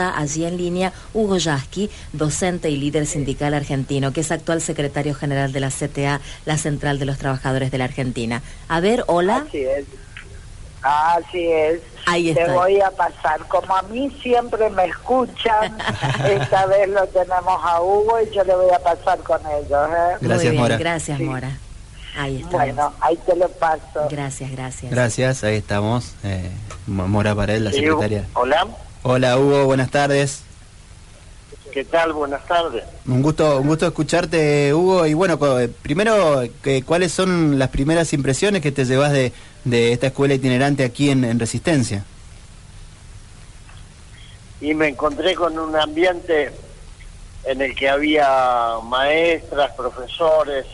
allí en línea Hugo Yasky, docente y líder sindical argentino, que es actual secretario general de la CTA, la Central de los Trabajadores de la Argentina. A ver, hola. Así es. Así es. Ahí está. Te voy a pasar. Como a mí siempre me escuchan, esta vez lo tenemos a Hugo y yo le voy a pasar con ellos. ¿eh? Muy Gracias, bien, Mora. gracias, Mora. Ahí está. Bueno, ahí te lo paso. Gracias, gracias. Gracias, ahí estamos. Eh, Mora Pared, la Sí, secretaria. Hola, Hola Hugo, buenas tardes. ¿qué tal? Buenas tardes. Un gusto, un gusto escucharte, Hugo. Y bueno, eh, primero, que- ¿cuáles son las primeras impresiones que te llevas de, de esta escuela itinerante aquí en, en Resistencia? Y me encontré con un ambiente en el que había maestras, profesores,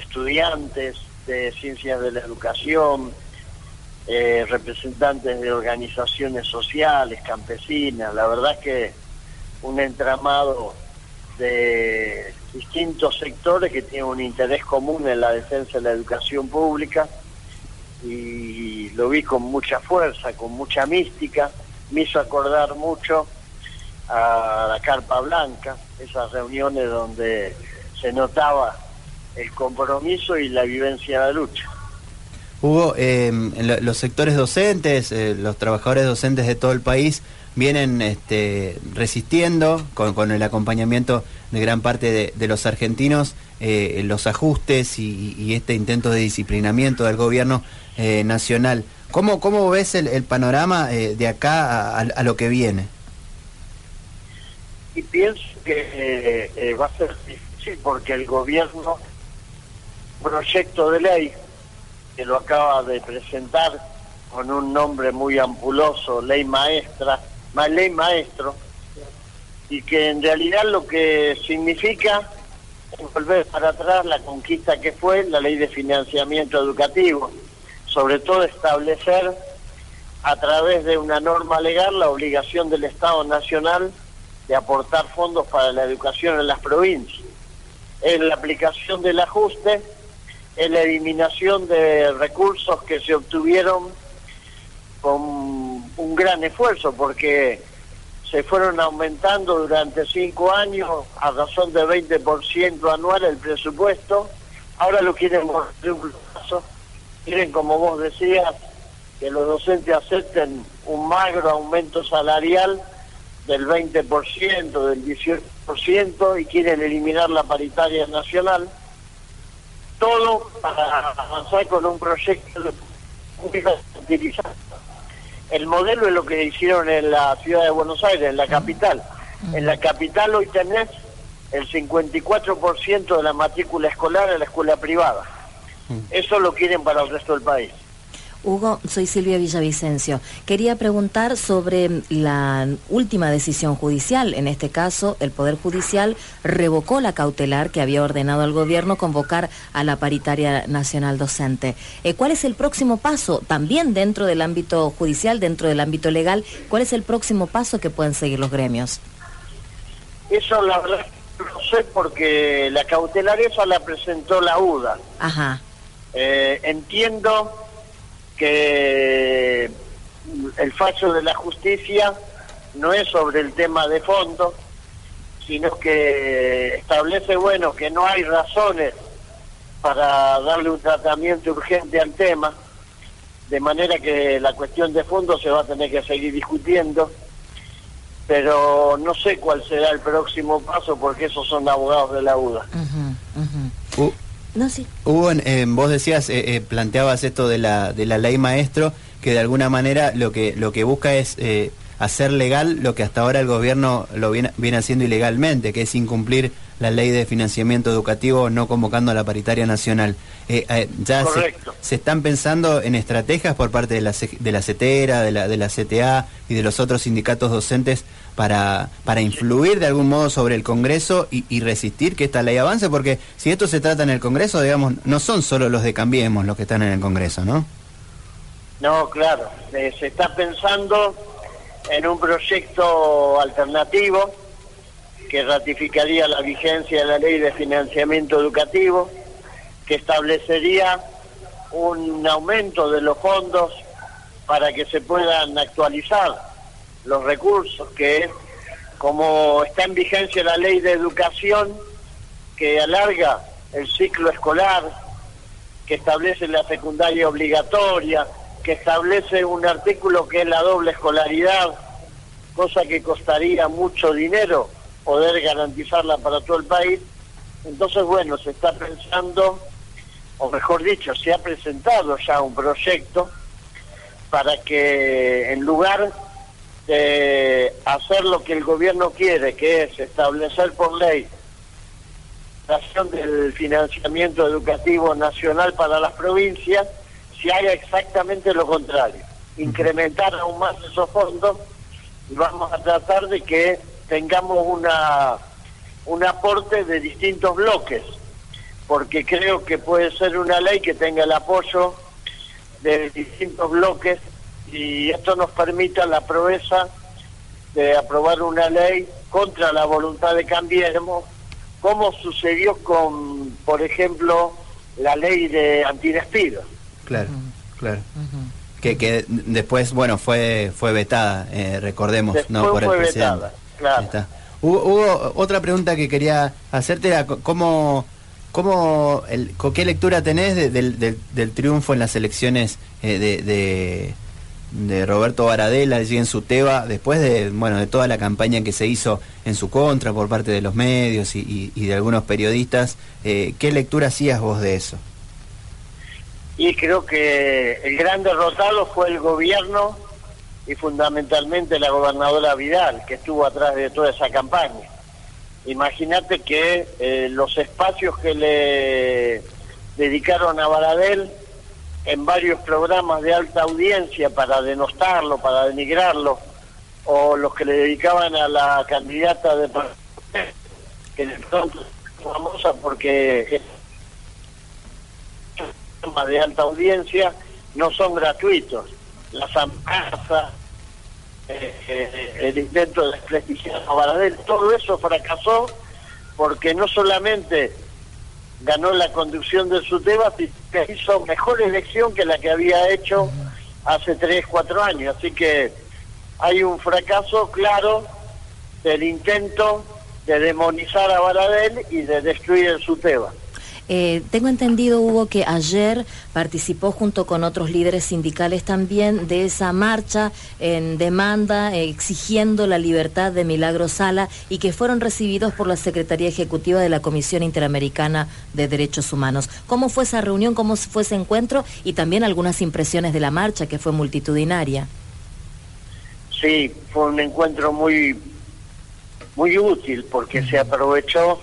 estudiantes de ciencias de la educación, eh, representantes de organizaciones sociales, campesinas. La verdad es que un entramado de distintos sectores que tienen un interés común en la defensa de la educación pública y lo vi con mucha fuerza, con mucha mística, me hizo acordar mucho a la Carpa Blanca, esas reuniones donde se notaba el compromiso y la vivencia de la lucha. Hugo, lo- los sectores docentes, eh, los trabajadores docentes de todo el país vienen este, resistiendo con, el acompañamiento de gran parte de, los argentinos eh, los ajustes y, este intento de disciplinamiento del gobierno eh, nacional. ¿Cómo, ¿Cómo ves el, panorama de acá a, lo que viene? Y pienso que va a ser difícil porque el gobierno, proyecto de ley, que lo acaba de presentar con un nombre muy ampuloso, ley maestra, ma- ley maestro, y que en realidad lo que significa es volver para atrás la conquista que fue la ley de financiamiento educativo, sobre todo establecer a través de una norma legal la obligación del Estado Nacional de aportar fondos para la educación en las provincias. Es la aplicación del ajuste, es la eliminación de recursos que se obtuvieron con un gran esfuerzo, porque se fueron aumentando durante cinco años a razón de 20% anual el presupuesto. Ahora lo quieren de un plazo. Quieren, como vos decías, que los docentes acepten un magro aumento salarial del 20%, del 18% y quieren eliminar la paritaria nacional. Todo para avanzar con un proyecto de. El modelo es lo que hicieron en la ciudad de Buenos Aires, en la capital. En la capital hoy tenés el 54% de la matrícula escolar en la escuela privada. Eso lo quieren para el resto del país. Hugo, soy Silvia Villavicencio. Quería preguntar sobre la última decisión judicial. En este caso, el Poder Judicial revocó la cautelar que había ordenado al gobierno convocar a la paritaria nacional docente. Eh, ¿Cuál es el próximo paso? También dentro del ámbito judicial, dentro del ámbito legal, ¿cuál es el próximo paso que pueden seguir los gremios? Eso la verdad no sé porque la cautelar esa la presentó la UDA. Ajá. Eh, entiendo que el fallo de la justicia no es sobre el tema de fondo, sino que establece, bueno, que no hay razones para darle un tratamiento urgente al tema, de manera que la cuestión de fondo se va a tener que seguir discutiendo, pero no sé cuál será el próximo paso porque esos son abogados de la UDA. No, sí. Hugo, vos decías, eh, eh, planteabas esto de la, de la ley maestro, que de alguna manera lo que, lo que busca es eh, hacer legal lo que hasta ahora el gobierno lo viene, viene haciendo ilegalmente, que es incumplir la ley de financiamiento educativo no convocando a la paritaria nacional. Eh, eh, ya se, se están pensando en estrategias por parte de la, de la CETERA, de la, de la CTA y de los otros sindicatos docentes para, para influir de algún modo sobre el Congreso y, resistir que esta ley avance? Porque si esto se trata en el Congreso, digamos, no son solo los de Cambiemos los que están en el Congreso, ¿no? No, claro. Eh, se está pensando en un proyecto alternativo que ratificaría la vigencia de la ley de financiamiento educativo, que establecería un aumento de los fondos para que se puedan actualizar los recursos, que como está en vigencia la ley de educación que alarga el ciclo escolar, que establece la secundaria obligatoria, que establece un artículo que es la doble escolaridad, cosa que costaría mucho dinero poder garantizarla para todo el país. Entonces, bueno, se está pensando, o mejor dicho, se ha presentado ya un proyecto para que en lugar de hacer lo que el gobierno quiere, que es establecer por ley del financiamiento educativo nacional para las provincias, se haga exactamente lo contrario, incrementar aún más esos fondos y vamos a tratar de que tengamos una un aporte de distintos bloques, porque creo que puede ser una ley que tenga el apoyo de distintos bloques y esto nos permita la proeza de aprobar una ley contra la voluntad de Cambiemos, como sucedió con, por ejemplo, la ley de antidespido. Claro, claro. que, que después, bueno, fue fue vetada, eh, recordemos, ¿no? Por el presidente. Vetada, claro. Hubo, otra pregunta que quería hacerte, era cómo... ¿Cómo, el, ¿Qué lectura tenés del, del, triunfo en las elecciones eh, de de Roberto Varadela allí en su Teba, después de, bueno, de toda la campaña que se hizo en su contra por parte de los medios y, de algunos periodistas, eh, ¿qué lectura hacías vos de eso? Y creo que el gran derrotado fue el gobierno y fundamentalmente la gobernadora Vidal, que estuvo atrás de toda esa campaña. Imagínate que eh, los espacios que le dedicaron a Varadel en varios programas de alta audiencia para denostarlo, para denigrarlo, o los que le dedicaban a la candidata de que de pronto es famosa porque programas de alta audiencia no son gratuitos. Las amenazas, eh, eh, el intento de desprestigiar a Baradel, todo eso fracasó porque no solamente ganó la conducción de su tema, que hizo mejor elección que la que había hecho hace tres, cuatro años. Así que hay un fracaso claro del intento de demonizar a Baradel y de destruir el SUTEBA. Eh, tengo entendido, Hugo, que ayer participó junto con otros líderes sindicales también de esa marcha en demanda exigiendo la libertad de Milagro Sala y que fueron recibidos por la Secretaría Ejecutiva de la Comisión Interamericana de Derechos Humanos. ¿Cómo fue esa reunión? ¿Cómo fue ese encuentro? Y también algunas impresiones de la marcha que fue multitudinaria. Sí, fue un encuentro muy, muy útil porque se aprovechó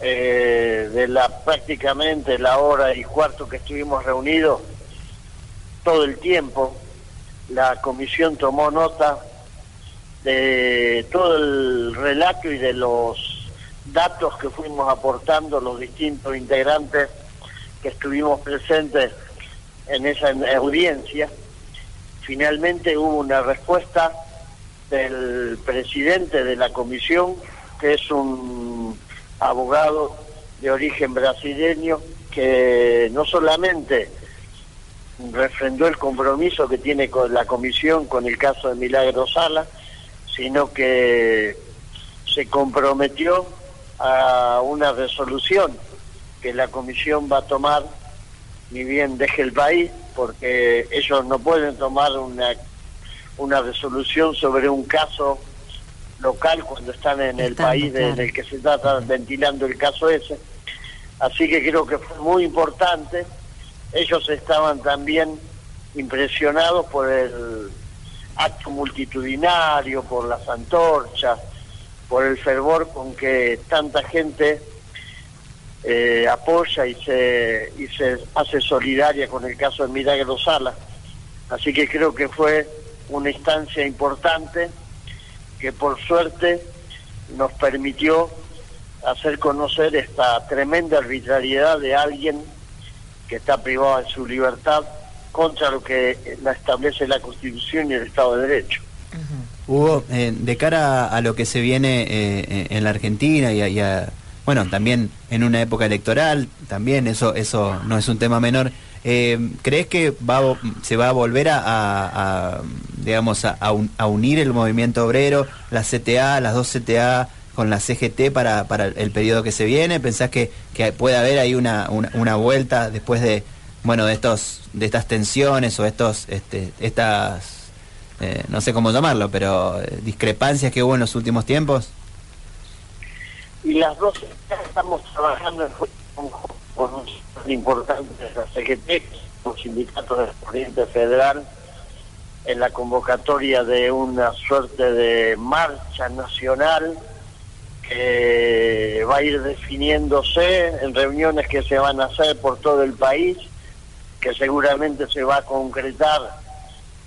eh, de la prácticamente la hora y cuarto que estuvimos reunidos, todo el tiempo, la comisión tomó nota de todo el relato y de los datos que fuimos aportando los distintos integrantes que estuvimos presentes en esa audiencia. Finalmente hubo una respuesta del presidente de la comisión, que es un abogado de origen brasileño que no solamente refrendó el compromiso que tiene con la comisión con el caso de Milagro Sala, sino que se comprometió a una resolución que la comisión va a tomar ni bien deje el país, porque ellos no pueden tomar una, una resolución sobre un caso local cuando están en el país en el que se está ventilando el caso ese. Así que creo que fue muy importante. Ellos estaban también impresionados por el acto multitudinario, por las antorchas, por el fervor con que tanta gente eh, apoya y se, y se hace solidaria con el caso de Milagro Sala. Así que creo que fue una instancia importante que por suerte nos permitió hacer conocer esta tremenda arbitrariedad de alguien que está privado de su libertad contra lo que la establece la Constitución y el Estado de Derecho. Hugo, eh, de cara a lo que se viene eh, en la Argentina y a, bueno, también en una época electoral, también eso eso no es un tema menor. Eh, ¿Crees que va, se va a volver a, digamos, a, unir el movimiento obrero, la CTA, las dos CTA con la CGT para, el periodo que se viene? ¿Pensás que, que puede haber ahí una, vuelta después de, bueno, de estos de estas tensiones o estos este, estas eh, no sé cómo llamarlo, pero eh, discrepancias que hubo en los últimos tiempos? Y las dos estamos trabajando con, con un importante de la CGT, los sindicatos del Oriente Federal, en la convocatoria de una suerte de marcha nacional que va a ir definiéndose en reuniones que se van a hacer por todo el país, que seguramente se va a concretar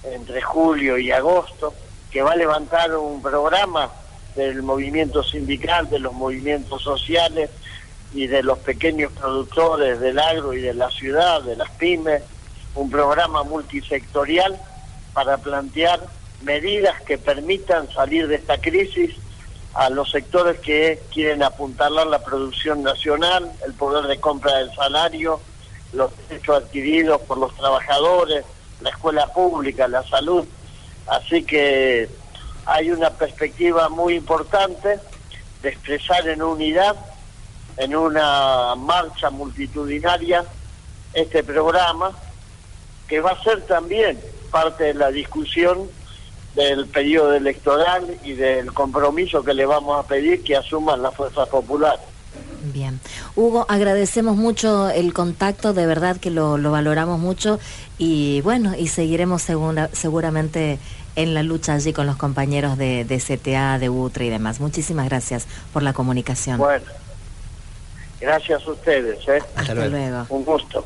entre julio y agosto, que va a levantar un programa del movimiento sindical, de los movimientos sociales y de los pequeños productores del agro y de la ciudad, de las pymes, un programa multisectorial para plantear medidas que permitan salir de esta crisis a los sectores que quieren apuntalar la producción nacional, el poder de compra del salario, los derechos adquiridos por los trabajadores, la escuela pública, la salud. Así que hay una perspectiva muy importante de expresar en unidad, en una marcha multitudinaria, este programa, que va a ser también parte de la discusión del periodo electoral y del compromiso que le vamos a pedir que asuman las fuerzas populares. Bien. Hugo, agradecemos mucho el contacto, de verdad que lo, valoramos mucho y bueno, y seguiremos seguramente en la lucha allí con los compañeros de, de CTA, de UTRA y demás. Muchísimas gracias por la comunicación. Bueno, gracias a ustedes. ¿eh? Hasta luego. Un gusto.